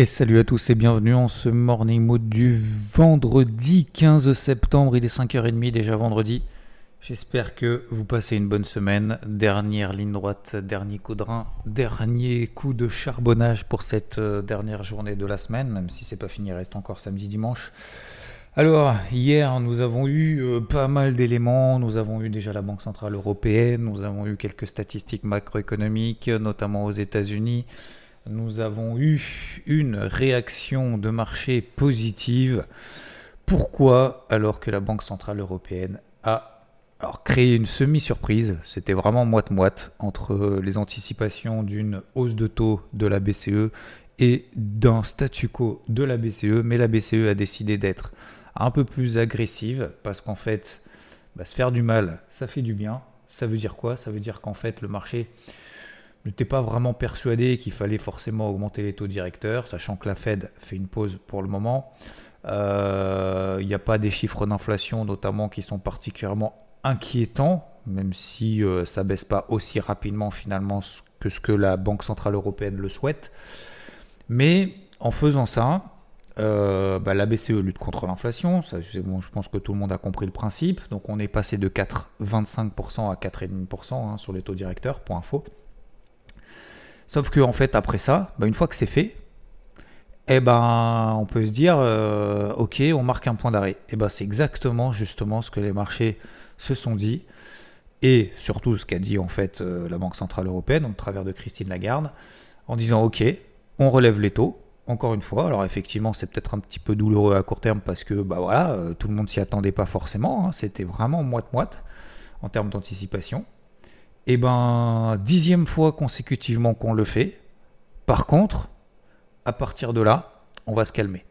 Et salut à tous et bienvenue en ce morning mode du vendredi 15 septembre. Il est 5h30 déjà vendredi. J'espère que vous passez une bonne semaine. Dernière ligne droite, dernier coup de rein, dernier coup de charbonnage pour cette euh, dernière journée de la semaine, même si c'est pas fini, il reste encore samedi dimanche. Alors, hier, nous avons eu euh, pas mal d'éléments. Nous avons eu déjà la Banque Centrale Européenne, nous avons eu quelques statistiques macroéconomiques, notamment aux États-Unis nous avons eu une réaction de marché positive. Pourquoi alors que la Banque Centrale Européenne a créé une semi-surprise C'était vraiment moite-moite entre les anticipations d'une hausse de taux de la BCE et d'un statu quo de la BCE, mais la BCE a décidé d'être un peu plus agressive parce qu'en fait, bah, se faire du mal, ça fait du bien. Ça veut dire quoi? Ça veut dire qu'en fait, le marché n'était pas vraiment persuadé qu'il fallait forcément augmenter les taux directeurs, sachant que la Fed fait une pause pour le moment. Euh, il n'y a pas des chiffres d'inflation notamment qui sont particulièrement inquiétants, même si euh, ça baisse pas aussi rapidement finalement que ce que la Banque Centrale Européenne le souhaite. Mais en faisant ça, euh, bah, la BCE lutte contre l'inflation, je pense que tout le monde a compris le principe. Donc on est passé de 4,25% à 4,5% hein, sur les taux directeurs, pour info. Sauf que en fait, après ça, bah, une fois que c'est fait, eh ben, on peut se dire, euh, ok, on marque un point d'arrêt. Eh ben, c'est exactement justement ce que les marchés se sont dit, et surtout ce qu'a dit en fait euh, la Banque centrale européenne, au travers de Christine Lagarde, en disant, ok, on relève les taux. Encore une fois, alors effectivement, c'est peut-être un petit peu douloureux à court terme parce que bah voilà, euh, tout le monde s'y attendait pas forcément. Hein. C'était vraiment moite-moite en termes d'anticipation. Et eh ben, dixième fois consécutivement qu'on le fait. Par contre, à partir de là, on va se calmer.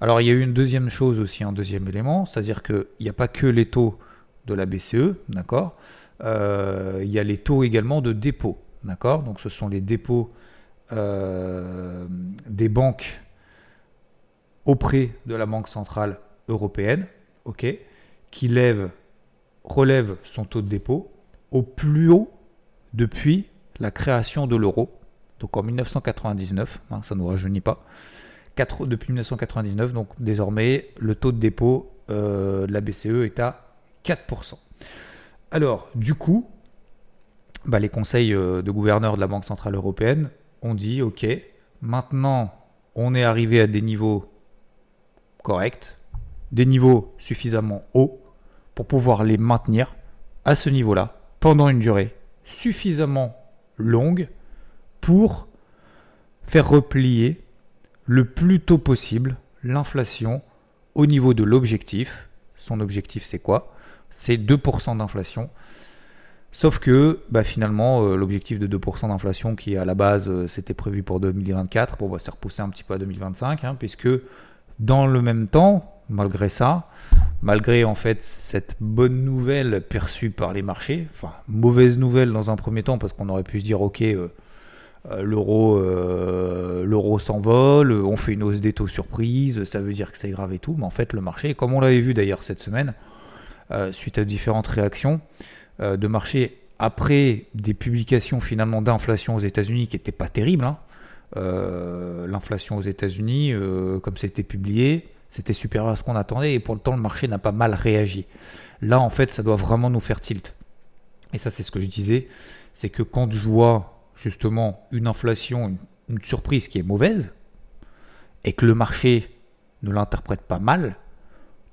Alors, il y a eu une deuxième chose aussi, un deuxième élément, c'est-à-dire qu'il n'y a pas que les taux de la BCE, d'accord? Euh, Il y a les taux également de dépôt, d'accord? Donc, ce sont les dépôts euh, des banques auprès de la Banque Centrale Européenne, ok? Qui lève, relève son taux de dépôt au plus haut depuis la création de l'euro, donc en 1999, hein, ça ne nous rajeunit pas, depuis 1999, donc désormais le taux de dépôt euh, de la BCE est à 4%. Alors, du coup, bah, les conseils euh, de gouverneurs de la Banque Centrale Européenne ont dit, OK, maintenant on est arrivé à des niveaux corrects, des niveaux suffisamment hauts pour pouvoir les maintenir à ce niveau-là pendant une durée suffisamment longue pour faire replier le plus tôt possible l'inflation au niveau de l'objectif. Son objectif, c'est quoi? C'est 2% d'inflation. Sauf que bah, finalement, euh, l'objectif de 2% d'inflation qui à la base euh, c'était prévu pour 2024, bon, bah, c'est repoussé un petit peu à 2025, hein, puisque dans le même temps, malgré ça, malgré en fait cette bonne nouvelle perçue par les marchés, enfin mauvaise nouvelle dans un premier temps parce qu'on aurait pu se dire ok euh, euh, l'euro euh, l'euro s'envole, on fait une hausse des taux surprise, ça veut dire que c'est grave et tout, mais en fait le marché, comme on l'avait vu d'ailleurs cette semaine, suite à différentes réactions de marché après des publications finalement d'inflation aux États-Unis qui n'étaient pas terribles, hein, l'inflation aux États-Unis, comme c'était publié, c'était supérieur à ce qu'on attendait et pour le temps le marché n'a pas mal réagi. Là en fait ça doit vraiment nous faire tilt. Et ça c'est ce que je disais, c'est que quand je vois justement une inflation, une, surprise qui est mauvaise, et que le marché ne l'interprète pas mal,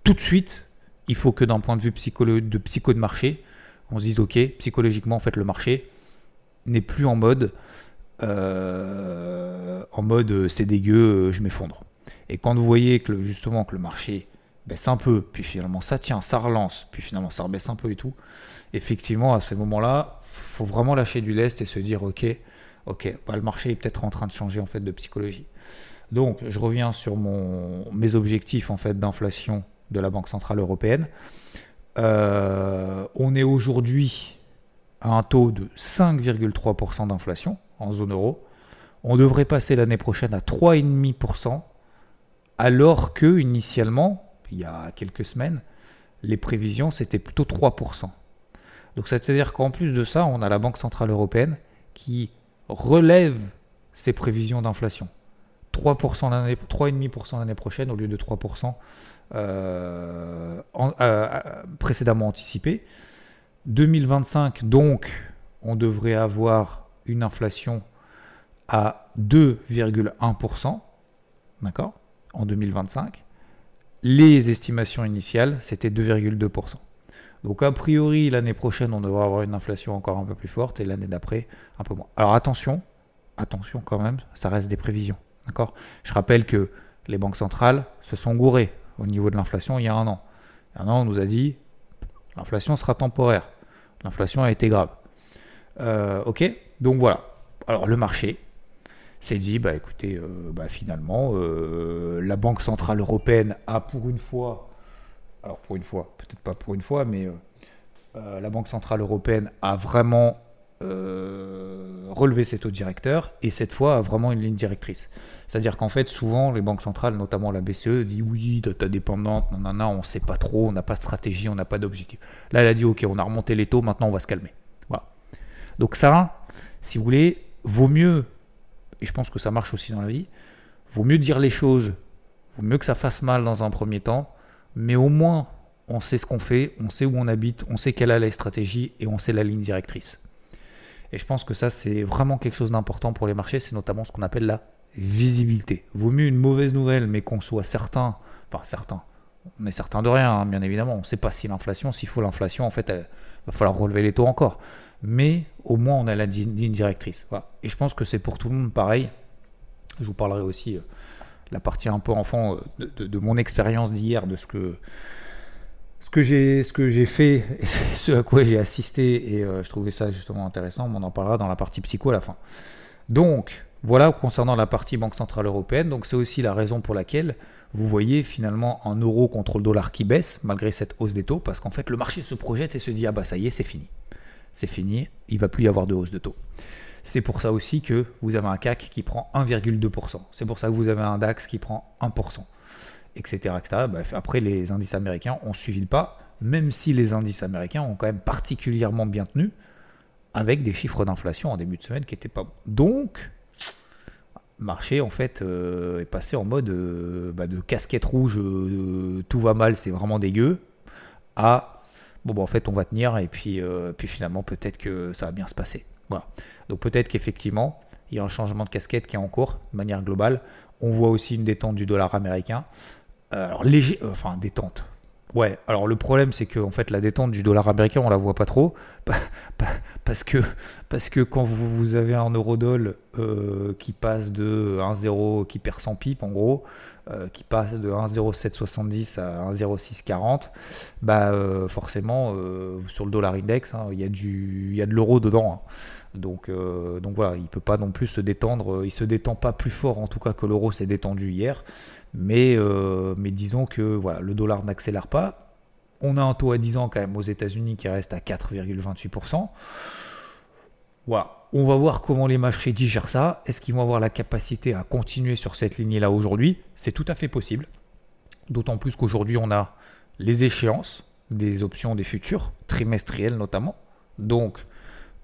tout de suite il faut que d'un point de vue de psycho de marché, on se dise ok, psychologiquement en fait le marché n'est plus en mode euh, en mode c'est dégueu, je m'effondre. Et quand vous voyez que justement que le marché baisse un peu, puis finalement ça tient, ça relance, puis finalement ça rebaisse un peu et tout, effectivement à ces moments-là, faut vraiment lâcher du lest et se dire ok, ok, bah, le marché est peut-être en train de changer en fait de psychologie. Donc je reviens sur mon, mes objectifs en fait d'inflation de la Banque Centrale Européenne. Euh, on est aujourd'hui à un taux de 5,3% d'inflation en zone euro. On devrait passer l'année prochaine à 3,5% alors que initialement, il y a quelques semaines, les prévisions c'était plutôt 3%. Donc c'est-à-dire qu'en plus de ça, on a la Banque Centrale Européenne qui relève ses prévisions d'inflation. 3% l'année, 3,5% l'année prochaine au lieu de 3% euh, euh, précédemment anticipé. 2025, donc, on devrait avoir une inflation à 2,1%, d'accord, en 2025. Les estimations initiales, c'était 2,2%. Donc a priori, l'année prochaine, on devrait avoir une inflation encore un peu plus forte et l'année d'après, un peu moins. Alors attention, attention quand même, ça reste des prévisions. D'accord? Je rappelle que les banques centrales se sont gourées au niveau de l'inflation il y a un an. Un an, on nous a dit l'inflation sera temporaire. L'inflation a été grave. Euh, ok? Donc voilà. Alors le marché s'est dit bah écoutez, euh, bah, finalement, euh, la Banque Centrale Européenne a pour une fois, alors pour une fois, peut-être pas pour une fois, mais la Banque Centrale Européenne a vraiment euh, relever ses taux directeurs et cette fois vraiment une ligne directrice. C'est-à-dire qu'en fait, souvent, les banques centrales, notamment la BCE, dit oui, data dépendante, non, non, non, on sait pas trop, on n'a pas de stratégie, on n'a pas d'objectif. Là, elle a dit ok, on a remonté les taux, maintenant on va se calmer. Voilà. Donc, ça, si vous voulez, vaut mieux, et je pense que ça marche aussi dans la vie, vaut mieux dire les choses, vaut mieux que ça fasse mal dans un premier temps, mais au moins, on sait ce qu'on fait, on sait où on habite, on sait quelle est la stratégie et on sait la ligne directrice. Et je pense que ça, c'est vraiment quelque chose d'important pour les marchés, c'est notamment ce qu'on appelle la visibilité. Vaut mieux une mauvaise nouvelle, mais qu'on soit certain, enfin certain, on est certain de rien, hein, bien évidemment, on ne sait pas si l'inflation, s'il faut l'inflation, en fait, il va falloir relever les taux encore. Mais au moins, on a la ligne directrice. Et je pense que c'est pour tout le monde pareil. Je vous parlerai aussi euh, la partie un peu enfant euh, de mon expérience d'hier, de ce que j'ai fait ce à quoi j'ai assisté. Et euh, je trouvais ça justement intéressant. On en parlera dans la partie psycho à la fin. Donc voilà concernant la partie banque centrale européenne. Donc c'est aussi la raison pour laquelle vous voyez finalement un euro contre le dollar qui baisse malgré cette hausse des taux parce qu'en fait le marché se projette et se dit ah bah ça y est c'est fini c'est fini il va plus y avoir de hausse de taux c'est pour ça aussi que vous avez un CAC qui prend 1,2%. C'est pour ça que vous avez un DAX qui prend 1% etc. après, les indices américains ont suivi le pas, même si les indices américains ont quand même particulièrement bien tenu, avec des chiffres d'inflation en début de semaine qui n'étaient pas bons. Donc, marché en fait euh, est passé en mode euh, bah, de casquette rouge, euh, tout va mal, c'est vraiment dégueu, à bon bah, en fait on va tenir et puis, puis finalement peut-être que ça va bien se passer. Voilà. Donc peut-être qu'effectivement il y a un changement de casquette qui est en cours de manière globale. On voit aussi une détente du dollar américain. Euh, alors léger, euh, enfin détente. Ouais, alors le problème c'est que fait la détente du dollar américain on la voit pas trop parce que quand vous, avez un euro euh, qui passe de 1,0 qui perd 100 pips en gros, qui passe de 1,0770 à 1,0640, bah forcément sur le dollar index hein, il y a y a de l'euro dedans. Hein. Donc, donc voilà, il peut pas non plus se détendre, il se détend pas plus fort en tout cas que l'euro s'est détendu hier. Mais, euh, mais disons que voilà, le dollar n'accélère pas. On a un taux à 10 ans quand même aux États-Unis qui reste à 4,28%. Voilà. On va voir comment les marchés digèrent ça. Est-ce qu'ils vont avoir la capacité à continuer sur cette lignée-là aujourd'hui? C'est tout à fait possible. D'autant plus qu'aujourd'hui, on a les échéances des options des futurs, trimestrielles notamment. Donc,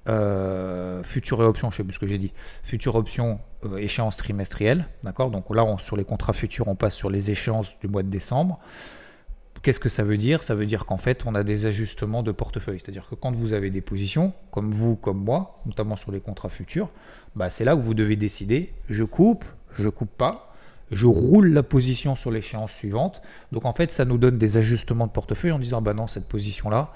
euh, future et option, je sais plus ce que j'ai dit, future option, euh, échéance d'accord? Donc là, sur les contrats futurs, on passe sur les échéances du mois de décembre. Qu'est-ce que ça veut dire? Ça veut dire qu'en fait, on a des ajustements de portefeuille. C'est-à-dire que quand vous avez des positions, comme vous, comme moi, notamment sur les contrats futurs, bah, c'est là que vous devez décider, je coupe, je coupe pas, je roule la position sur l'échéance suivante. Donc en fait, ça nous donne des ajustements de portefeuille en disant, bah non, cette position-là,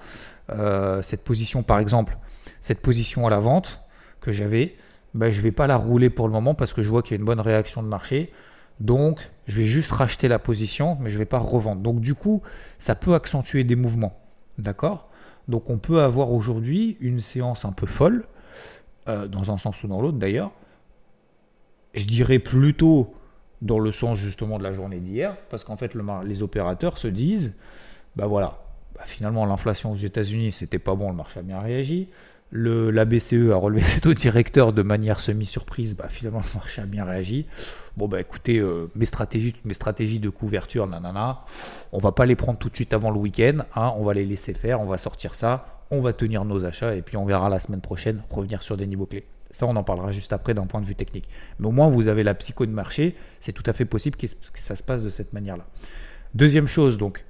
euh, cette position par exemple, cette position à la vente que j'avais, bah, je ne vais pas la rouler pour le moment parce que je vois qu'il y a une bonne réaction de marché. Donc, je vais juste racheter la position, mais je ne vais pas revendre. Donc, du coup, ça peut accentuer des mouvements. D'accord? Donc, on peut avoir aujourd'hui une séance un peu folle, euh, dans un sens ou dans l'autre d'ailleurs. Je dirais plutôt dans le sens justement de la journée d'hier, parce qu'en fait, les opérateurs se disent, bah voilà, bah, finalement, l'inflation aux États-Unis, c'était pas bon, le marché a bien réagi. Le, la BCE a relevé ses taux directeurs de manière semi-surprise. Bah, finalement, le marché a bien réagi. Bon, bah écoutez, euh, mes, stratégies, mes stratégies de couverture, nanana, on va pas les prendre tout de suite avant le week-end. Hein, on va les laisser faire, on va sortir ça, on va tenir nos achats et puis on verra la semaine prochaine revenir sur des niveaux clés. Ça, on en parlera juste après d'un point de vue technique. Mais au moins, vous avez la psycho de marché. C'est tout à fait possible que ça se passe de cette manière-là. Deuxième chose, donc,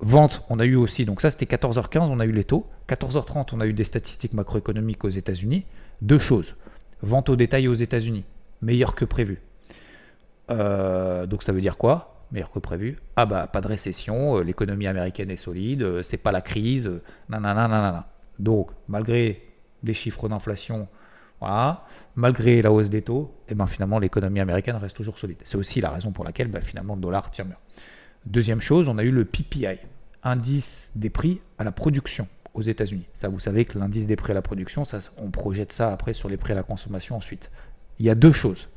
vente, on a eu aussi, donc ça c'était 14h15, on a eu les taux. 14h30, on a eu des statistiques macroéconomiques aux États-Unis. Deux choses. Vente au détail aux États-Unis, meilleur que prévu. Euh, donc ça veut dire quoi? Meilleur que prévu. Ah bah pas de récession, euh, l'économie américaine est solide, euh, c'est pas la crise, nanana, nanana. Donc malgré les chiffres d'inflation, voilà, malgré la hausse des taux, et eh ben finalement l'économie américaine reste toujours solide. C'est aussi la raison pour laquelle bah, finalement le dollar tient bien. Deuxième chose, on a eu le PPI, indice des prix à la production aux États-Unis. Ça, vous savez que l'indice des prix à la production, on projette ça après sur les prix à la consommation ensuite. Il y a deux choses.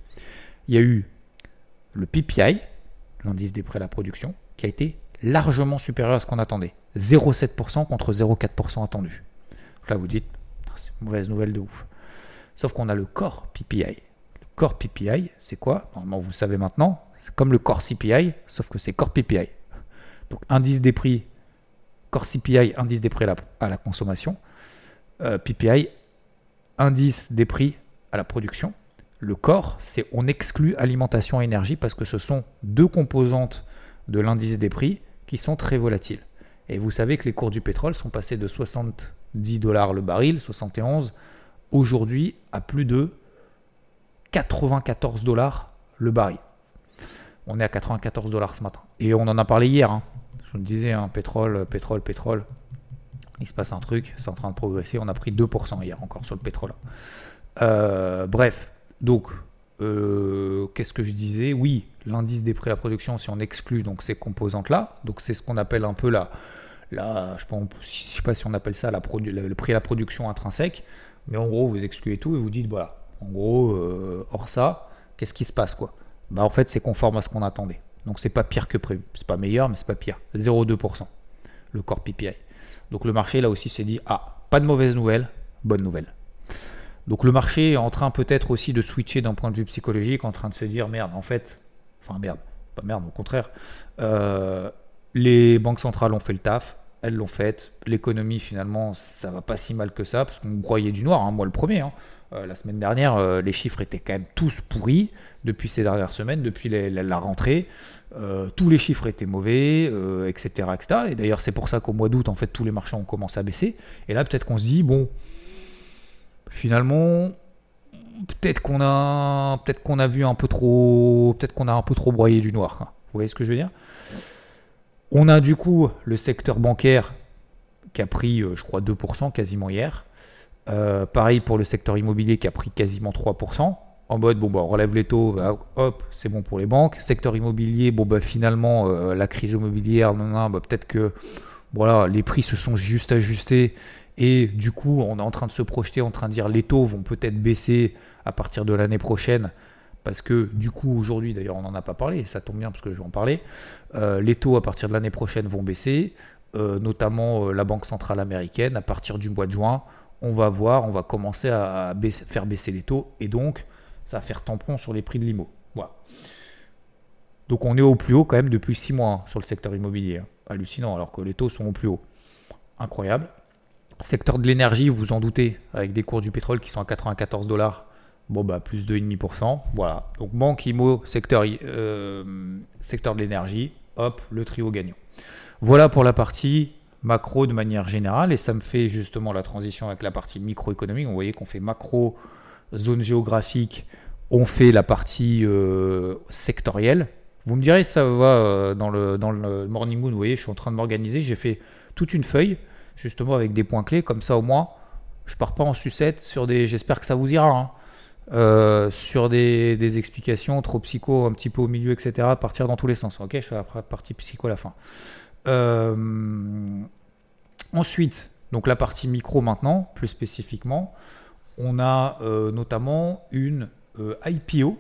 Il y a eu le PPI, l'indice des prix à la production, qui a été largement supérieur à ce qu'on attendait. 0,7% contre 0,4% attendu. là, vous dites, c'est mauvaise nouvelle de ouf. Sauf qu'on a le corps PPI. Le corps PPI, c'est quoi? Normalement, vous le savez maintenant, comme le corps CPI, sauf que c'est corps PPI. Donc, indice des prix, corps CPI, indice des prix à la, consommation. Euh, PPI, indice des prix à la production. Le corps, c'est on exclut alimentation et énergie parce que ce sont deux composantes de l'indice des prix qui sont très volatiles. Et vous savez que les cours du pétrole sont passés de 70 dollars le baril, 71, aujourd'hui à plus de 94 dollars le baril. On est à 94 dollars ce matin. Et on en a parlé hier. Hein. Je vous le disais, hein, pétrole, pétrole, pétrole. Il se passe un truc, c'est en train de progresser. On a pris 2% hier encore sur le pétrole. Euh, bref, donc, euh, qu'est-ce que je disais? Oui, l'indice des prix à la production, si on exclut donc ces composantes-là, donc c'est ce qu'on appelle un peu la, je ne sais pas si on appelle ça le prix à la production intrinsèque, mais en gros, vous excluez tout et vous dites, voilà, en gros, euh, hors ça, qu'est-ce qui se passe quoi? Bah en fait, c'est conforme à ce qu'on attendait. Donc c'est pas pire que prévu. C'est pas meilleur, mais c'est pas pire. 0,2%, le corps PPI. Donc le marché là aussi s'est dit, ah, pas de mauvaise nouvelle, bonne nouvelle. Donc le marché est en train peut-être aussi de switcher d'un point de vue psychologique, en train de se dire merde, en fait, enfin merde, pas merde, au contraire, euh, les banques centrales ont fait le taf, elles l'ont fait, l'économie finalement ça va pas si mal que ça, parce qu'on broyait du noir, hein, moi le premier. Hein. Euh, la semaine dernière, euh, les chiffres étaient quand même tous pourris depuis ces dernières semaines, depuis la, rentrée. tous les chiffres étaient mauvais, etc.. Et d'ailleurs, c'est pour ça qu'au mois d'août, en fait, tous les marchés ont commencé à baisser. Et là, peut-être qu'on se dit, bon, finalement, peut-être qu'on a, peut-être qu'on a vu un peu trop, peut-être qu'on a un peu trop broyé du noir. Vous voyez ce que je veux dire? On a du coup le secteur bancaire qui a pris, euh, je crois, 2% quasiment hier. Euh, pareil pour le secteur immobilier qui a pris quasiment 3%. En mode, bon, bah, on relève les taux, bah, hop, c'est bon pour les banques. Secteur immobilier, bon, bah, finalement, euh, la crise immobilière, bah, peut-être que voilà, les prix se sont juste ajustés et du coup, on est en train de se projeter, en train de dire les taux vont peut-être baisser à partir de l'année prochaine. Parce que du coup, aujourd'hui, d'ailleurs, on n'en a pas parlé, ça tombe bien parce que je vais en parler. Euh, les taux à partir de l'année prochaine vont baisser, notamment la Banque centrale américaine. À partir du mois de juin, on va voir, on va commencer à faire baisser les taux et donc ça va faire tampon sur les prix de l'IMO. Voilà. Donc on est au plus haut quand même depuis 6 mois hein, sur le secteur immobilier. Hallucinant, alors que les taux sont au plus haut. Incroyable. Secteur de l'énergie, vous vous en doutez, avec des cours du pétrole qui sont à 94 dollars. Bon, bah, plus 2,5%. Voilà. Donc, banque, IMO, secteur, euh, secteur de l'énergie, hop, le trio gagnant. Voilà pour la partie macro de manière générale. Et ça me fait justement la transition avec la partie microéconomique. Vous voyez qu'on fait macro, zone géographique, on fait la partie euh, sectorielle. Vous me direz, ça va euh, dans, le, dans le Morning Moon. Vous voyez, je suis en train de m'organiser. J'ai fait toute une feuille justement avec des points clés, comme ça au moins, je pars pas en sucette sur des. J'espère que ça vous ira. Hein. Euh, sur des, explications trop psycho, un petit peu au milieu, etc. Partir dans tous les sens. Ok, je fais la partie psycho à la fin. Euh, ensuite, donc la partie micro maintenant, plus spécifiquement, on a euh, notamment une IPO,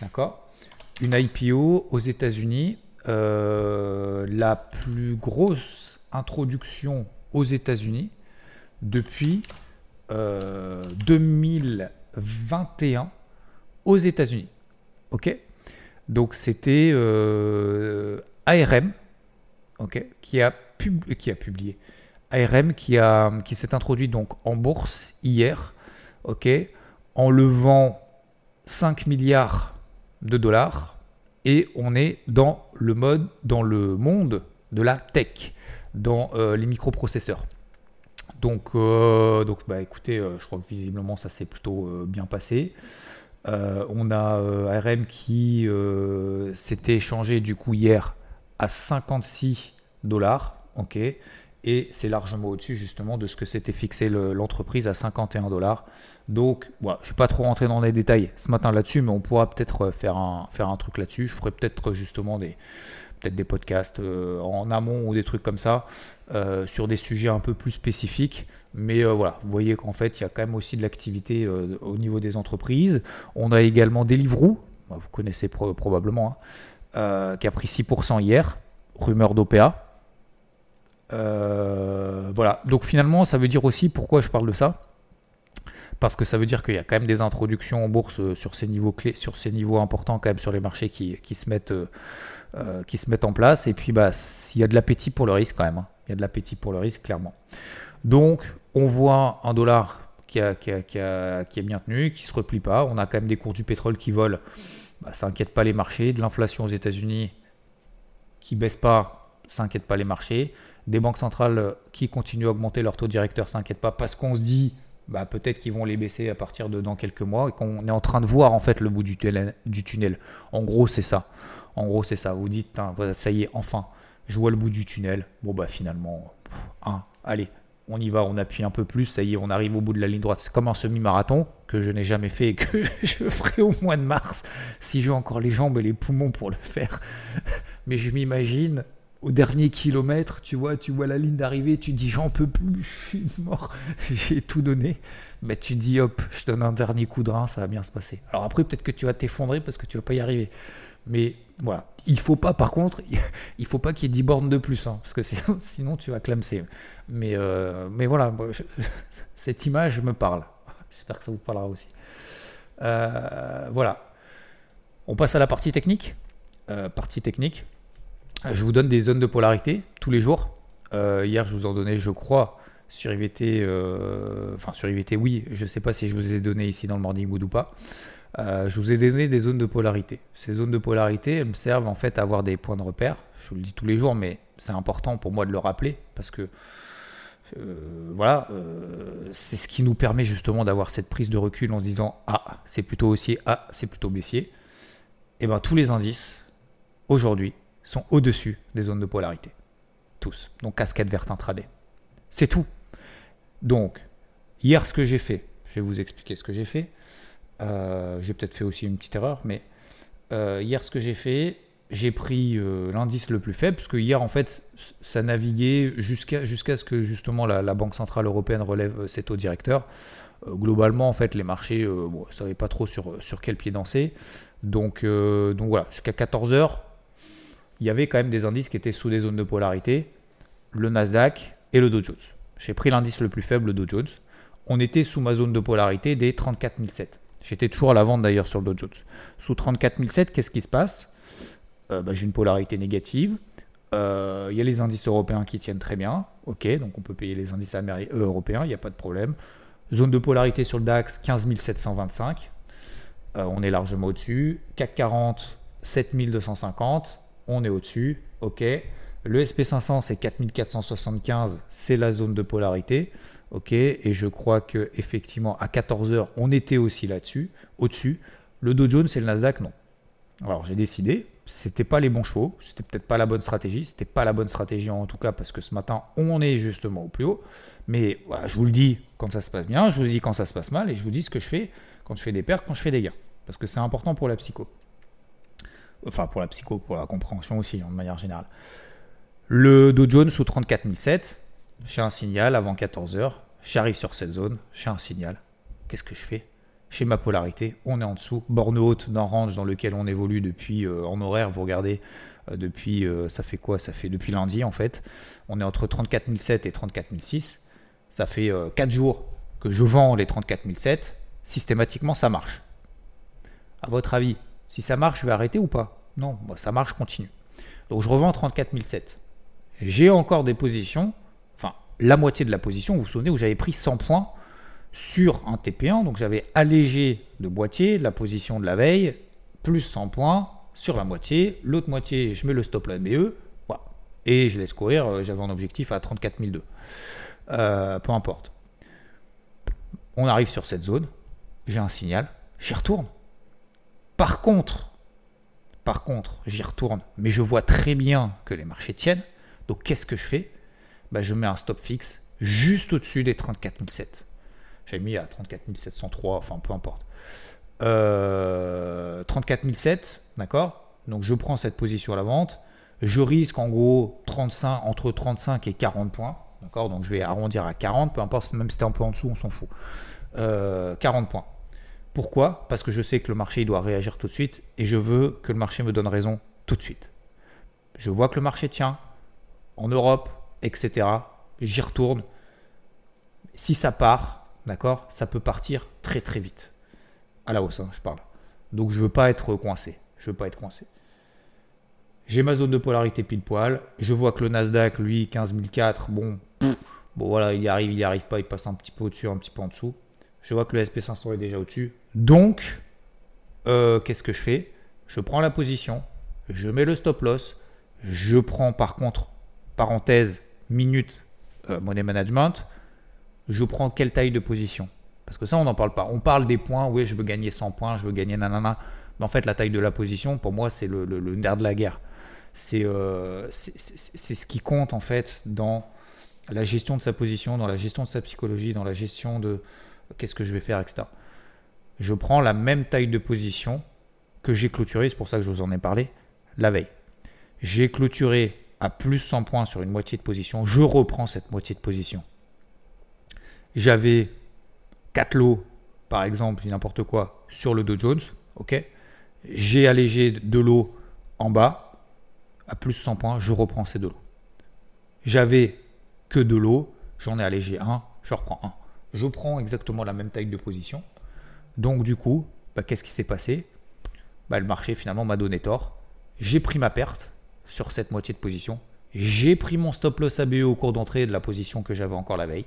d'accord? Une IPO aux États-Unis, la plus grosse introduction aux États-Unis depuis 2021 euh, aux États-Unis. Ok? Donc c'était euh, ARM qui, a publié. ARM qui, qui s'est introduit donc en bourse hier. ok en levant 5 milliards de dollars et on est dans le mode, dans le monde de la tech, dans euh, les microprocesseurs. Donc, euh, bah, écoutez, euh, je crois que visiblement ça s'est plutôt bien passé. on a ARM qui s'était échangé du coup hier à 56 dollars, ok, et c'est largement au-dessus justement de ce que s'était fixé l'entreprise à 51 dollars. Donc, voilà, je ne vais pas trop rentrer dans les détails ce matin là-dessus, mais on pourra peut-être faire un, faire un truc là-dessus. Je ferai peut-être justement des, peut-être des podcasts euh, en amont ou des trucs comme ça euh, sur des sujets un peu plus spécifiques. Mais euh, voilà, vous voyez qu'en fait, il y a quand même aussi de l'activité au niveau des entreprises. On a également Deliveroo, bah, vous connaissez probablement, hein, qui a pris 6% hier, rumeur d'OPA. voilà, donc finalement, ça veut dire aussi pourquoi je parle de ça parce que ça veut dire qu'il y a quand même des introductions en bourse sur ces niveaux clés, sur ces niveaux importants quand même sur les marchés qui, se mettent euh, qui se mettent en place. Et puis, bah, il y a de l'appétit pour le risque quand même. Hein. Il y a de l'appétit pour le risque, clairement. Donc, on voit un dollar qui, qui, est bien tenu, qui ne se replie pas. On a quand même des cours du pétrole qui volent. Bah, ça n'inquiète pas les marchés. De l'inflation aux États-Unis qui baisse pas, ça n'inquiète pas les marchés. Des banques centrales qui continuent à augmenter leur taux directeur, ça n'inquiète pas parce qu'on se dit bah, peut-être qu'ils vont les baisser à partir de dans quelques mois et qu'on est en train de voir en fait le bout du Du tunnel. En gros, c'est ça. En gros, c'est ça. Vous dites, ça y est, enfin, je vois le bout du tunnel. Bon, bah finalement, allez, on y va, on appuie un peu plus. Ça y est, on arrive au bout de la ligne droite. C'est comme un semi-marathon que je n'ai jamais fait et que je ferai au mois de mars si j'ai encore les jambes et les poumons pour le faire. Mais je m'imagine au dernier kilomètre, tu vois, tu vois la ligne d'arrivée, tu dis j'en peux plus, je suis mort, j'ai tout donné. Mais tu dis hop, je donne un dernier coup de rein, ça va bien se passer. Alors après, peut-être que tu vas t'effondrer parce que tu vas pas y arriver. Mais voilà, il faut pas, par contre, il faut pas qu'il y ait 10 bornes de plus, hein, parce que sinon, tu vas clamser. Mais, euh, mais voilà, cette image me parle. J'espère que ça vous parlera aussi. Euh, voilà. On passe à la partie technique. Euh, partie technique. Je vous donne des zones de polarité tous les jours. hier, je vous en donnais, je crois, sur IVT. enfin, sur IVT, oui. Je ne sais pas si je vous ai donné ici dans le Morning Wood ou pas. Je vous ai donné des zones de polarité. Ces zones de polarité, elles me servent en fait à avoir des points de repère. Je vous le dis tous les jours, mais c'est important pour moi de le rappeler parce que euh, voilà, euh, c'est ce qui nous permet justement d'avoir cette prise de recul en se disant ah c'est plutôt haussier, ah c'est plutôt baissier. Et eh bien tous les indices aujourd'hui sont au-dessus des zones de polarité, tous. Donc casquette verte intraday. C'est tout. Donc hier ce que j'ai fait, je vais vous expliquer ce que j'ai fait. Euh, j'ai peut-être fait aussi une petite erreur, mais hier, ce que j'ai fait, j'ai pris euh, l'indice le plus faible, parce hier, en fait, ça naviguait jusqu'à ce que justement la, Banque Centrale Européenne relève ses taux directeurs. globalement, en fait, les marchés ne savaient pas trop sur, sur quel pied danser. Donc, donc voilà, jusqu'à 14h, il y avait quand même des indices qui étaient sous des zones de polarité, le Nasdaq et le Dow Jones. J'ai pris l'indice le plus faible, le Dow Jones. On était sous ma zone de polarité des 34 007. J'étais toujours à la vente d'ailleurs sur le Dow Jones. Sous 34 qu'est-ce qui se passe? Euh, bah, J'ai une polarité négative. Euh, il y a les indices européens qui tiennent très bien. Ok, donc on peut payer les indices euh, européens, il n'y a pas de problème. Zone de polarité sur le DAX, 15 725. on est largement au-dessus. CAC 40, 7250. On est au-dessus. Ok. Le SP500, c'est 4475. C'est la zone de polarité. Ok, et je crois que effectivement à 14h, on était aussi là-dessus, au-dessus. Le Dow Jones et le Nasdaq, non. Alors j'ai décidé, c'était pas les bons chevaux, c'était peut-être pas la bonne stratégie, c'était pas la bonne stratégie en tout cas parce que ce matin on est justement au plus haut. Mais je vous le dis quand ça se passe bien, je vous le dis quand ça se passe mal et je vous dis ce que je fais quand je fais des pertes, quand je fais des gains. Parce que c'est important pour la psycho. Enfin pour la psycho, pour la compréhension aussi hein, de manière générale. Le Dow Jones sous 34007, j'ai un signal avant 14h. J'arrive sur cette zone, j'ai un signal. Qu'est-ce que je fais? J'ai ma polarité, on est en dessous. Borne haute d'un range dans lequel on évolue depuis euh, en horaire. Vous regardez, euh, depuis, euh, ça fait quoi? Ça fait depuis lundi en fait. On est entre 34007 et 34006. Ça fait 4 jours que je vends les 34007. Systématiquement, ça marche. À votre avis, si ça marche, je vais arrêter ou pas? Non, bah, ça marche, continue. Donc je revends 34007. J'ai encore des positions la moitié de la position, vous vous souvenez, où j'avais pris 100 points sur un TP1. Donc j'avais allégé le boîtier, la position de la veille, plus 100 points sur la moitié. L'autre moitié, je mets le stop la BE. Et je laisse courir. euh, J'avais un objectif à 34 002. Euh, peu importe. On arrive sur cette zone. J'ai un signal. J'y retourne. Par contre, par contre, j'y retourne, mais je vois très bien que les marchés tiennent. Donc qu'est-ce que je fais? Bah, Je mets un stop fixe juste au-dessus des 34 007. J'ai mis à 34 703, enfin peu importe. Euh, 34 007, d'accord? Donc je prends cette position à la vente. Je risque en gros 35, entre 35 et 40 points. D'accord? Donc je vais arrondir à 40, peu importe, même si c'était un peu en dessous, on s'en fout. Euh, 40 points. Pourquoi? Parce que je sais que le marché il doit réagir tout de suite et je veux que le marché me donne raison tout de suite. Je vois que le marché tient en Europe, etc. J'y retourne. Si ça part, d'accord, ça peut partir très très vite. À la hausse, hein, je parle. Donc je veux pas être coincé. Je veux pas être coincé. J'ai ma zone de polarité pile poil. Je vois que le Nasdaq, lui, 15004, bon, bon voilà, il y arrive, il y arrive pas, il passe un petit peu au-dessus, un petit peu en dessous. Je vois que le SP500 est déjà au-dessus. Donc, euh, qu'est-ce que je fais? Je prends la position, je mets le stop loss, je prends par contre, parenthèse, minute, euh, money management, je prends quelle taille de position Parce que ça, on n'en parle pas. On parle des points, oui, je veux gagner 100 points, je veux gagner nanana. Mais en fait, la taille de la position, pour moi, c'est le, nerf de la guerre. C'est euh, c'est- ce qui compte, en fait, dans la gestion de sa position, dans la gestion de sa psychologie, dans la gestion de qu'est-ce que je vais faire, etc. Je prends la même taille de position que j'ai clôturé, c'est pour ça que je vous en ai parlé, la veille. J'ai clôturé à plus 100 points sur une moitié de position, je reprends cette moitié de position. J'avais 4 lots, par exemple, n'importe quoi, sur le Dow Jones, J'ai allégé deux lots en bas, à plus 100 points, je reprends ces deux lots. J'avais que deux lots, j'en ai allégé un, je reprends un. Je prends exactement la même taille de position. Donc du coup, bah, qu'est-ce qui s'est passé? Bah, Le marché finalement m'a donné tort. J'ai pris ma perte sur cette moitié de position. J'ai pris mon stop loss ABE au cours d'entrée de la position que j'avais encore la veille.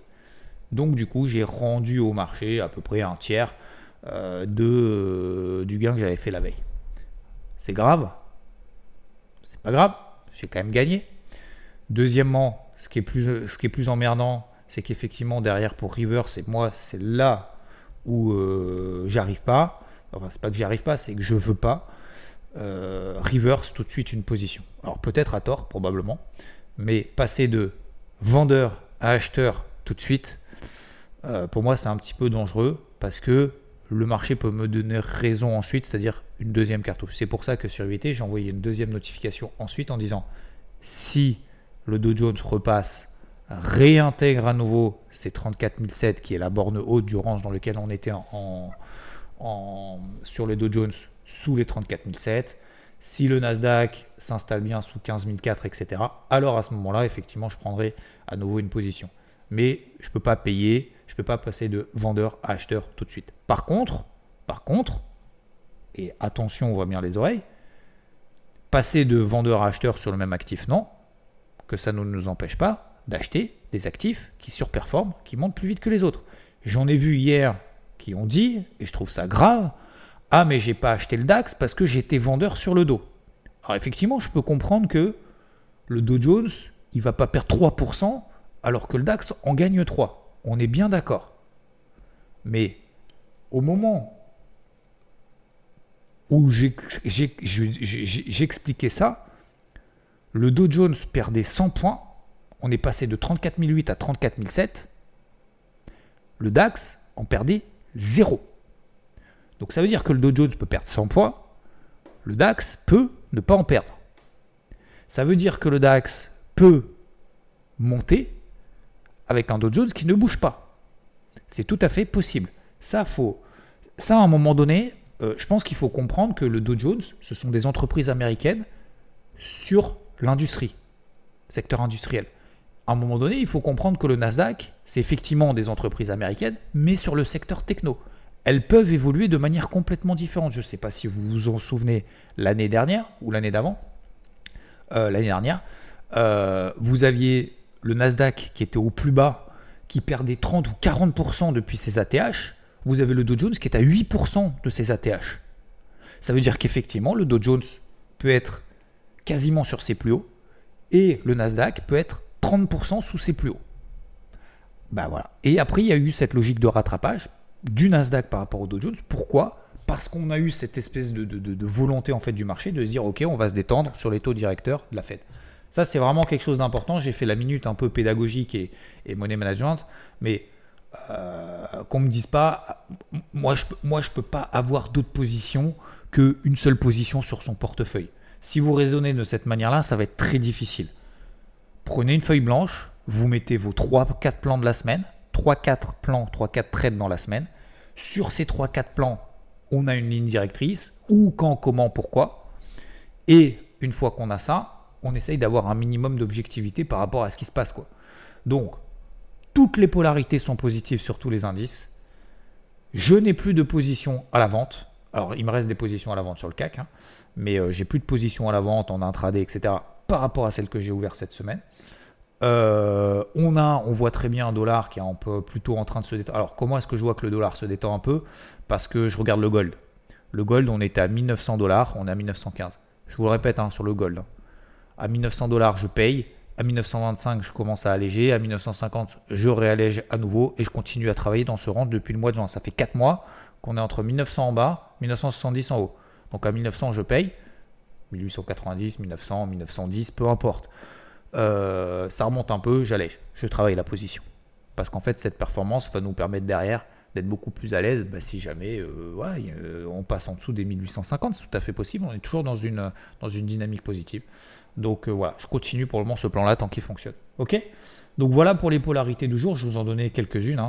Donc du coup, j'ai rendu au marché à peu près un tiers euh, de, euh, du gain que j'avais fait la veille. C'est grave C'est pas grave, j'ai quand même gagné. Deuxièmement, ce qui est plus, ce qui est plus emmerdant, c'est qu'effectivement derrière pour River, c'est moi, c'est là où euh, j'arrive pas. Enfin, c'est pas que j'y arrive pas, c'est que je veux pas. Reverse tout de suite une position. Alors peut-être à tort, probablement, mais passer de vendeur à acheteur tout de suite, euh, pour moi c'est un petit peu dangereux parce que le marché peut me donner raison ensuite, c'est-à-dire une deuxième cartouche. C'est pour ça que sur UVT, j'ai envoyé une deuxième notification ensuite en disant si le Dow Jones repasse, réintègre à nouveau ces 34 007 qui est la borne haute du range dans lequel on était en, sur le Dow Jones sous les 34 007. Si le Nasdaq s'installe bien sous 15 004, etc., alors à ce moment-là, effectivement, je prendrai à nouveau une position. Mais je ne peux pas payer, pas passer de vendeur à acheteur tout de suite. Par contre, par contre, et attention, on voit bien les oreilles, passer de vendeur à acheteur sur le même actif, non, que ça ne nous empêche pas d'acheter des actifs qui surperforment, qui montent plus vite que les autres. J'en ai vu hier qui ont dit, et je trouve ça grave, ah mais j'ai pas acheté le DAX parce que j'étais vendeur sur le dos. Alors effectivement, je peux comprendre que le Dow Jones, il va pas perdre 3% alors que le DAX en gagne 3. On est bien d'accord. Mais au moment où j'expliquais ça, le Dow Jones perdait 100 points. On est passé de 34 008 à 34 007. Le DAX en perdait 0. Donc ça veut dire que le Dow Jones peut perdre 100 points. Le DAX peut ne pas en perdre. Ça veut dire que le DAX peut monter avec un Dow Jones qui ne bouge pas. C'est tout à fait possible. Ça, faut, ça à un moment donné, euh, je pense qu'il faut comprendre que le Dow Jones, ce sont des entreprises américaines sur l'industrie, secteur industriel. À un moment donné, il faut comprendre que le Nasdaq, c'est effectivement des entreprises américaines, mais sur le secteur techno. Elles peuvent évoluer de manière complètement différente. Je ne sais pas si vous vous en souvenez l'année dernière ou l'année d'avant. Euh, l'année dernière, euh, vous aviez le Nasdaq qui était au plus bas, qui perdait 30 ou 40% depuis ses ATH, vous avez le Dow Jones qui est à 8% de ses ATH. Ça veut dire qu'effectivement, le Dow Jones peut être quasiment sur ses plus hauts et le Nasdaq peut être 30% sous ses plus hauts. Bah voilà. Et après, il y a eu cette logique de rattrapage du Nasdaq par rapport au Dow Jones. Pourquoi? Parce qu'on a eu cette espèce de, volonté en fait du marché de se dire ok, on va se détendre sur les taux directeurs de la Fed. Ça, c'est vraiment quelque chose d'important. J'ai fait la minute un peu pédagogique et, et money management, mais euh, qu'on me dise pas, moi je, moi je peux pas avoir d'autre position qu'une seule position sur son portefeuille. Si vous raisonnez de cette manière-là, ça va être très difficile. Prenez une feuille blanche, vous mettez vos 3-4 plans de la semaine, 3-4 plans, 3-4 trades dans la semaine. Sur ces 3-4 plans, on a une ligne directrice, où, quand, comment, pourquoi. Et une fois qu'on a ça, on essaye d'avoir un minimum d'objectivité par rapport à ce qui se passe. Donc, toutes les polarités sont positives sur tous les indices. Je n'ai plus de position à la vente. Alors, il me reste des positions à la vente sur le CAC, hein, mais euh, j'ai plus de position à la vente en intraday, etc. par rapport à celle que j'ai ouverte cette semaine. Euh, on a, on voit très bien un dollar qui est un peu plutôt en train de se détendre. Alors, comment est-ce que je vois que le dollar se détend un peu? Parce que je regarde le gold. Le gold, on est à 1900 dollars, on est à 1915. Je vous le répète hein, sur le gold. Hein. À 1900 dollars, je paye. À 1925, je commence à alléger. À 1950, je réallège à nouveau et je continue à travailler dans ce range depuis le mois de juin. Ça fait 4 mois qu'on est entre 1900 en bas, 1970 en haut. Donc à 1900, je paye. 1890, 1900, 1910, peu importe. Euh, ça remonte un peu, j'allège. Je travaille la position. Parce qu'en fait, cette performance va nous permettre derrière d'être beaucoup plus à l'aise bah, si jamais euh, euh, on passe en dessous des 1850. C'est tout à fait possible. On est toujours dans une, dans une dynamique positive. Donc euh, voilà, je continue pour le moment ce plan-là tant qu'il fonctionne. Ok? Donc voilà pour les polarités du jour. Je vous en donnais quelques-unes.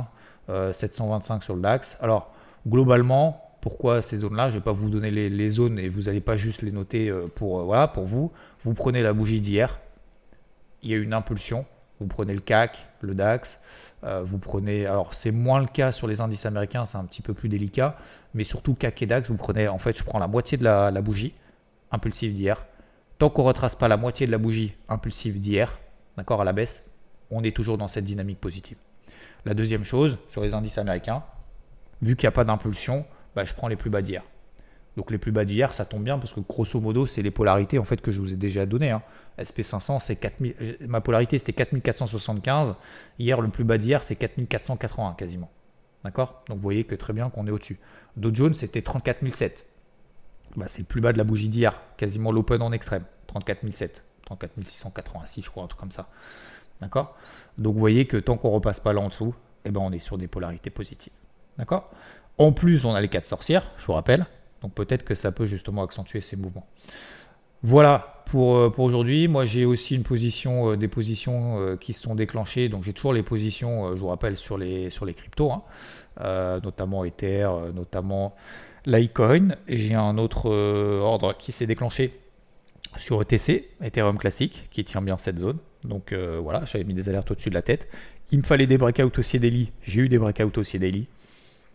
725 hein. euh, sur le DAX. Alors globalement, pourquoi ces zones-là? Je ne vais pas vous donner les, zones et vous n'allez pas juste les noter euh, pour, voilà, pour vous. Vous prenez la bougie d'hier. Il y a une impulsion. Vous prenez le CAC, le DAX. vous prenez, alors c'est moins le cas sur les indices américains, c'est un petit peu plus délicat, mais surtout CAC et DAX, vous prenez, en fait, je prends la moitié de la, la bougie impulsive d'hier, Tant qu'on ne retrace pas la moitié de la bougie impulsive d'hier, d'accord, à la baisse, on est toujours dans cette dynamique positive. La deuxième chose, sur les indices américains, vu qu'il n'y a pas d'impulsion, bah, je prends les plus bas d'hier. Donc les plus bas d'hier, ça tombe bien parce que grosso modo, c'est les polarités en fait que je vous ai déjà données. Hein. SP500, c'est 4000, ma polarité c'était 4475. Hier, le plus bas d'hier, c'est 4481 quasiment. D'accord? Donc vous voyez que très bien qu'on est au-dessus. Dow Jones, c'était 34007. Bah, c'est le plus bas de la bougie d'hier, quasiment l'open en extrême, 34007, 34686, je crois, un truc comme ça. D'accord? Donc vous voyez que tant qu'on repasse pas là en dessous, eh ben, on est sur des polarités positives. D'accord? En plus, on a les quatre sorcières, je vous rappelle. Donc peut-être que ça peut justement accentuer ces mouvements. Voilà pour, euh, pour aujourd'hui. Moi, j'ai aussi une position, euh, des positions euh, qui se sont déclenchées. Donc, j'ai toujours les positions, je vous rappelle, sur les, sur les cryptos, hein. notamment Ether, notamment Litecoin. Et j'ai un autre euh, ordre qui s'est déclenché sur ETC, Ethereum classique, qui tient bien cette zone. Donc euh, voilà, j'avais mis des alertes au-dessus de la tête. Il me fallait des breakouts aussi daily. J'ai eu des breakouts aussi daily.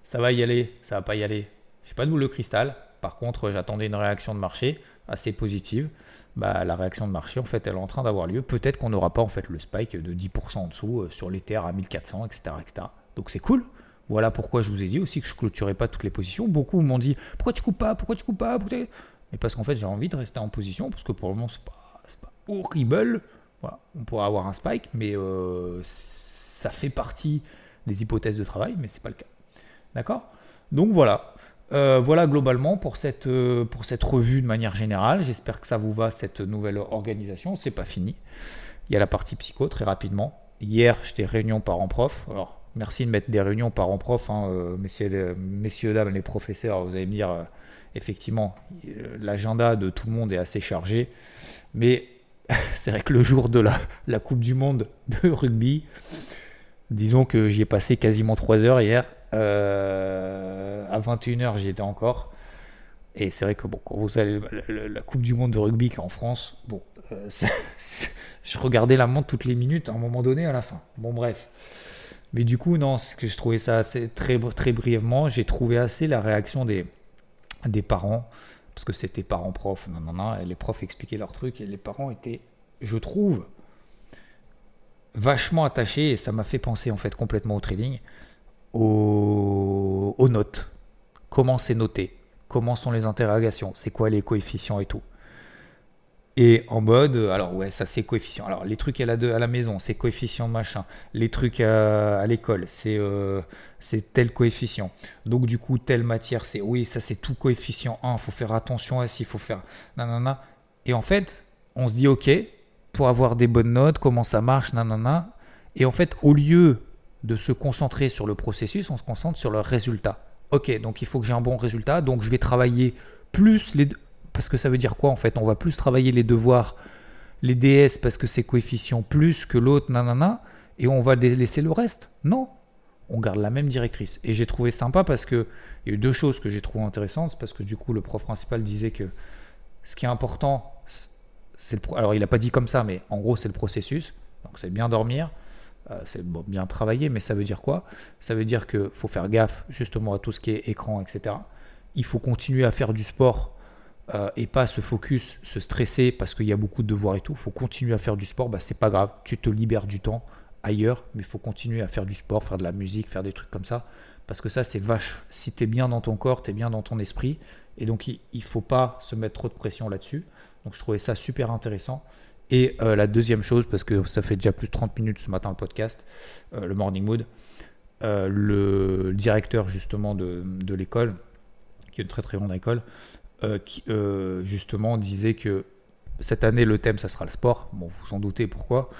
Ça va y aller, ça va pas y aller. J'ai pas de boule de cristal. Par contre, j'attendais une réaction de marché assez positive. Bah, la réaction de marché, en fait, elle est en train d'avoir lieu. Peut-être qu'on n'aura pas en fait le spike de 10% en dessous euh, sur l'Ether à 1400, etc., etc. Donc c'est cool. Voilà pourquoi je vous ai dit aussi que je clôturais pas toutes les positions. Beaucoup m'ont dit pourquoi tu coupes pas, pourquoi tu coupes pas Mais parce qu'en fait j'ai envie de rester en position parce que pour le moment c'est pas, pas horrible. On pourrait avoir un spike, mais euh, ça fait partie des hypothèses de travail, mais c'est pas le cas. D'accord? Donc voilà. Euh, voilà globalement pour cette, euh, pour cette revue de manière générale. J'espère que ça vous va cette nouvelle organisation. C'est pas fini. Il y a la partie psycho très rapidement. Hier, j'étais réunion parents-prof. Alors, Merci de mettre des réunions parents prof, hein, euh, messieurs, messieurs, dames, les professeurs. Vous allez me dire, euh, effectivement, euh, l'agenda de tout le monde est assez chargé. Mais c'est vrai que le jour de la, la, Coupe du Monde de rugby, disons que j'y ai passé quasiment 3 heures hier. à 21h, j'y étais encore. Et c'est vrai que bon, quand vous allez la, Coupe du Monde de rugby qui est en France, bon, je regardais la montre toutes les minutes à un moment donné à la fin. Bon, bref. Mais du coup, non, je trouvais ça assez, très, très brièvement. J'ai trouvé assez la réaction des, des parents, parce que c'était parents-profs, non, non, non, les profs expliquaient leur truc, et les parents étaient, je trouve, vachement attaché, et ça m'a fait penser en fait complètement au trading, aux notes. Comment c'est noté? Comment sont les interrogations? C'est quoi les coefficients et tout? Et en mode, alors ouais, ça c'est coefficient. Alors les trucs à la, à la maison, c'est coefficient machin. Les trucs à, l'école, c'est euh, tel coefficient. Donc du coup, telle matière, c'est oui, ça c'est tout coefficient 1. Il faut faire attention à ça, il faut faire nanana. Et en fait, on se dit ok, pour avoir des bonnes notes, comment ça marche, nanana. Et en fait, au lieu de se concentrer sur le processus, on se concentre sur le résultat. Ok, donc il faut que j'ai un bon résultat, donc je vais travailler plus les, parce que ça veut dire quoi en fait? On va plus travailler les devoirs, les DS parce que c'est coefficient plus que l'autre, nanana, et on va laisser le reste? Non, on garde la même directrice. Et j'ai trouvé sympa parce que il y a eu deux choses que j'ai trouvé intéressantes, parce que du coup le prof principal disait que ce qui est important, c'est le alors il n'a pas dit comme ça, mais en gros c'est le processus. Donc c'est bien dormir, euh, c'est bien travailler, mais ça veut dire quoi? Ça veut dire qu'il faut faire gaffe justement à tout ce qui est écran, etc. Il faut continuer à faire du sport euh, et pas se focus, se stresser parce qu'il y a beaucoup de devoirs et tout. Faut continuer à faire du sport, bah, c'est pas grave, tu te libères du temps ailleurs, mais il faut continuer à faire du sport, faire de la musique, faire des trucs comme ça, parce que ça c'est vache. Si tu es bien dans ton corps, tu es bien dans ton esprit, et donc il ne faut pas se mettre trop de pression là-dessus. Donc je trouvais ça super intéressant. Et euh, la deuxième chose, parce que ça fait déjà plus de 30 minutes ce matin le podcast, euh, le Morning Mood, le directeur justement de, de l'école, qui est une très très grande école, euh, qui euh, justement disait que cette année le thème ça sera le sport. Bon, vous en doutez pourquoi?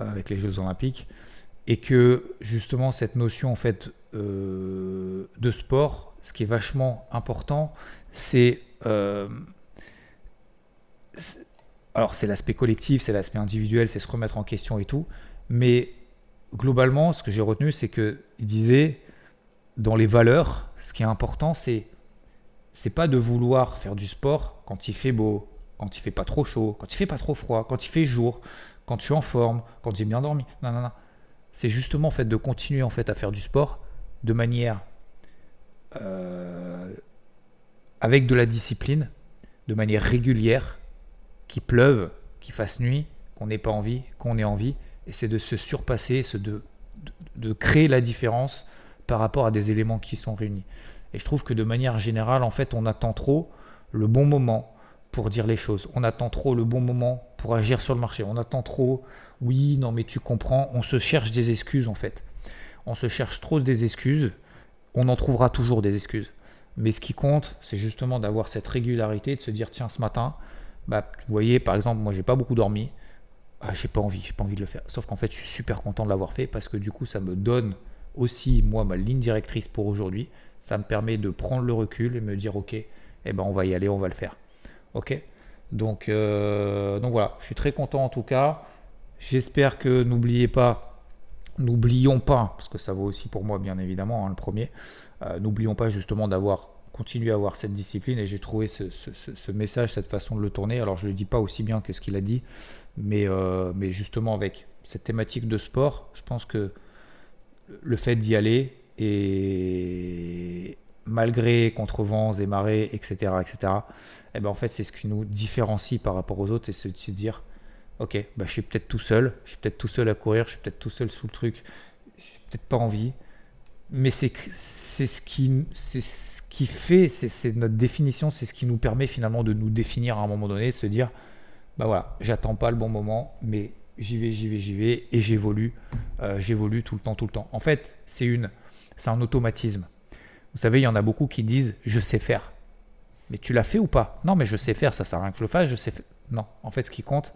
Euh, avec les Jeux Olympiques. Et que justement cette notion en fait de sport, ce qui est vachement important, c'est alors c'est l'aspect collectif, c'est l'aspect individuel, c'est se remettre en question et tout, mais globalement, ce que j'ai retenu, c'est que il disait dans les valeurs, ce qui est important, c'est c'est pas de vouloir faire du sport quand il fait beau, quand il fait pas trop chaud, quand il fait pas trop froid, quand il fait jour, quand je suis en forme, quand j'ai bien dormi. Non, non, non. C'est justement en fait de continuer en fait à faire du sport de manière euh, avec de la discipline, de manière régulière, qu'il pleuve, qu'il fasse nuit, qu'on n'ait pas envie, qu'on ait envie, et c'est de se surpasser, de créer la différence par rapport à des éléments qui sont réunis. Et je trouve que de manière générale, en fait, on attend trop le bon moment pour dire les choses. On attend trop le bon moment pour agir sur le marché. On attend trop, oui, non, mais tu comprends, on se cherche des excuses en fait. On se cherche trop des excuses. On en trouvera toujours des excuses. Mais ce qui compte, c'est justement d'avoir cette régularité, de se dire tiens, ce matin, bah, vous voyez, par exemple, moi, j'ai pas beaucoup dormi. Ah, j'ai pas envie, j'ai pas envie de le faire. Sauf qu'en fait, je suis super content de l'avoir fait parce que du coup, ça me donne aussi, moi, ma ligne directrice pour aujourd'hui. Ça me permet de prendre le recul et me dire ok, eh ben on va y aller, on va le faire. Ok? Donc, euh, donc voilà, je suis très content en tout cas. J'espère que n'oubliez pas, n'oublions pas, parce que ça vaut aussi pour moi bien évidemment, hein, le premier, euh, n'oublions pas justement d'avoir continué à avoir cette discipline et j'ai trouvé ce, message, cette façon de le tourner. Alors je ne le dis pas aussi bien que ce qu'il a dit, mais, euh, mais justement avec cette thématique de sport, je pense que le fait d'y aller, et malgré contre vents et marées, etc., etc., et ben en fait, c'est ce qui nous différencie par rapport aux autres, et c'est de se dire, ok, bah, je suis peut-être tout seul, je suis peut-être tout seul à courir, je suis peut-être tout seul sous le truc, je n'ai peut-être pas envie, mais c'est ce qui c'est ce qui fait, c'est notre définition, c'est ce qui nous permet finalement de nous définir à un moment donné, de se dire, bah voilà, j'attends pas le bon moment, mais j'y vais, j'y vais, j'y vais, et j'évolue, euh, j'évolue tout le temps, tout le temps. En fait, c'est une c'est un automatisme. Vous savez, il y en a beaucoup qui disent je sais faire. Mais tu l'as fait ou pas? Non, mais je sais faire, ça sert à rien que je le fasse, je sais faire. Non, en fait, ce qui compte,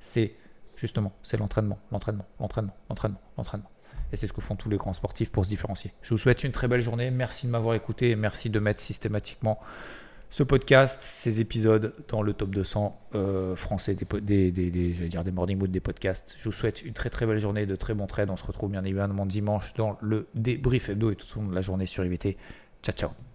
c'est justement, c'est l'entraînement, l'entraînement, l'entraînement, l'entraînement, l'entraînement. Et c'est ce que font tous les grands sportifs pour se différencier. Je vous souhaite une très belle journée. Merci de m'avoir écouté et merci de mettre systématiquement ce podcast, ces épisodes dans le top 200 euh, français des, des, des, dire des morning mood des podcasts. Je vous souhaite une très très belle journée, de très bons trades. On se retrouve bien évidemment dimanche dans le débrief hebdo et tout au long de la journée sur IVT. Ciao ciao